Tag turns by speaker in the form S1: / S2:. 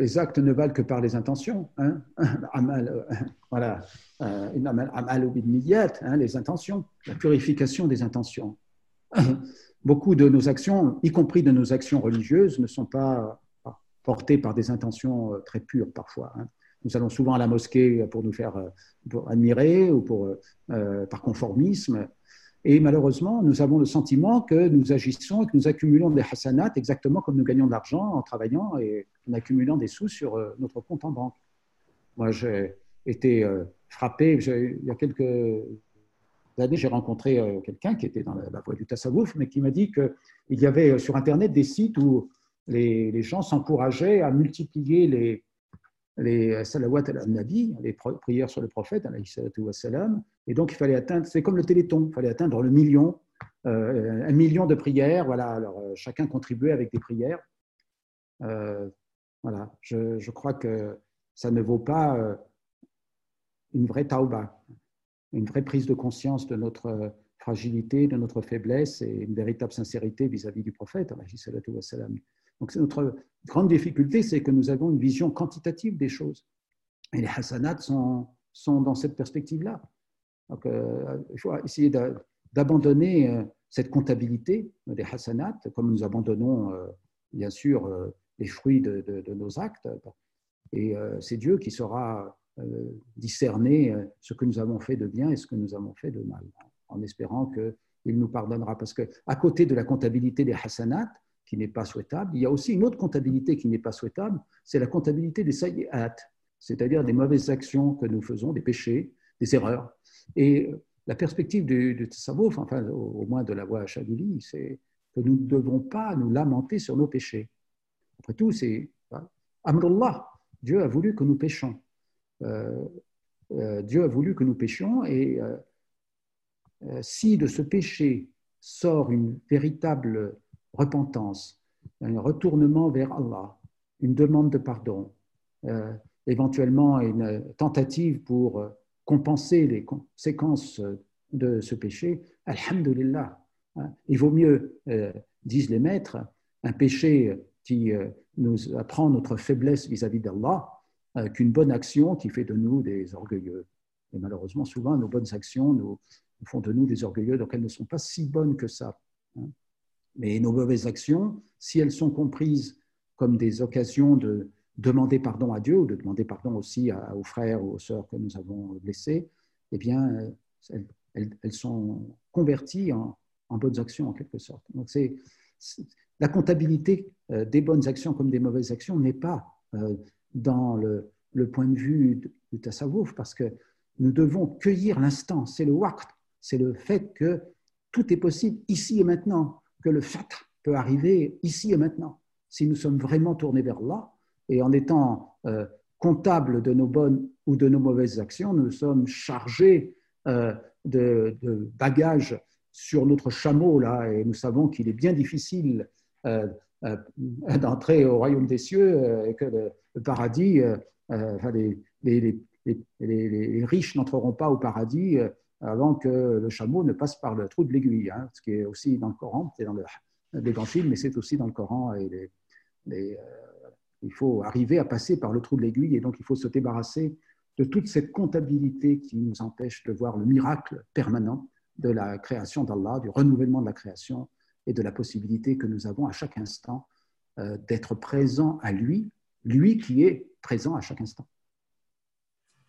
S1: les actes ne valent que par les intentions. Hein amal, voilà, amal hein, les intentions, la purification des intentions. Beaucoup de nos actions, y compris de nos actions religieuses, ne sont pas portées par des intentions euh, très pures parfois. Hein. Nous allons souvent à la mosquée pour nous faire euh, admirer ou pour, euh, par conformisme. Et malheureusement, nous avons le sentiment que nous agissons et que nous accumulons des hasanats exactement comme nous gagnons de l'argent en travaillant et en accumulant des sous sur euh, notre compte en banque. Moi, j'ai été euh, frappé, il y a quelques années, j'ai rencontré euh, quelqu'un qui était dans la, voie du tassawouf, mais qui m'a dit qu'il y avait sur Internet des sites où les gens s'encourageaient à multiplier les, les salawat al-nabi, les prières sur le prophète, et donc il fallait atteindre, c'est comme le téléthon, il fallait atteindre le million, euh, un million de prières, voilà, alors euh, chacun contribuait avec des prières. Euh, voilà, je, je, crois que ça ne vaut pas une vraie tauba, une vraie prise de conscience de notre fragilité, de notre faiblesse et une véritable sincérité vis-à-vis du prophète, donc, notre grande difficulté, c'est que nous avons une vision quantitative des choses. Et les hasanats sont, sont dans cette perspective-là. Donc, euh, il faut essayer d'abandonner euh, cette comptabilité des hasanats, comme nous abandonnons, euh, bien sûr, les fruits de, nos actes. Et c'est Dieu qui saura discerner ce que nous avons fait de bien et ce que nous avons fait de mal, en espérant qu'il nous pardonnera. Parce qu'à côté de la comptabilité des hasanats, qui n'est pas souhaitable. Il y a aussi une autre comptabilité qui n'est pas souhaitable, c'est la comptabilité des sayyat, c'est-à-dire des mauvaises actions que nous faisons, des péchés, des erreurs. Et la perspective du, du enfin au moins de la voie Chadili, c'est que nous ne devons pas nous lamenter sur nos péchés. Après tout, c'est Amrullah, Dieu a voulu que nous péchions. Euh, euh, Dieu a voulu que nous péchions et euh, si de ce péché sort une véritable repentance, un retournement vers Allah, une demande de pardon, euh, éventuellement une tentative pour euh, compenser les conséquences de ce péché, Alhamdulillah. Hein. Il vaut mieux, euh, disent les maîtres, un péché qui nous apprend notre faiblesse vis-à-vis d'Allah qu'une bonne action qui fait de nous des orgueilleux. Et malheureusement, souvent, nos bonnes actions nous, font de nous des orgueilleux, donc elles ne sont pas si bonnes que ça. Hein. Mais nos mauvaises actions, si elles sont comprises comme des occasions de demander pardon à Dieu ou de demander pardon aussi aux frères ou aux sœurs que nous avons blessés, eh bien, elles, sont converties en, bonnes actions en quelque sorte. Donc, c'est la comptabilité euh, des bonnes actions comme des mauvaises actions n'est pas euh, dans le, point de vue du tasawwuf parce que nous devons cueillir l'instant. C'est le waqt, c'est le fait que tout est possible ici et maintenant que le fait peut arriver ici et maintenant. Si nous sommes vraiment tournés vers là, et en étant euh, comptables de nos bonnes ou de nos mauvaises actions, nous sommes chargés euh, de, bagages sur notre chameau, là, et nous savons qu'il est bien difficile euh, d'entrer au royaume des cieux, et que le, paradis, les, riches n'entreront pas au paradis avant que le chameau ne passe par le trou de l'aiguille, hein, ce qui est aussi dans le Coran, c'est dans l'Évangile, mais c'est aussi dans le Coran. Et euh, il faut arriver à passer par le trou de l'aiguille et donc il faut se débarrasser de toute cette comptabilité qui nous empêche de voir le miracle permanent de la création d'Allah, du renouvellement de la création et de la possibilité que nous avons à chaque instant euh, d'être présent à lui, lui qui est présent à chaque instant.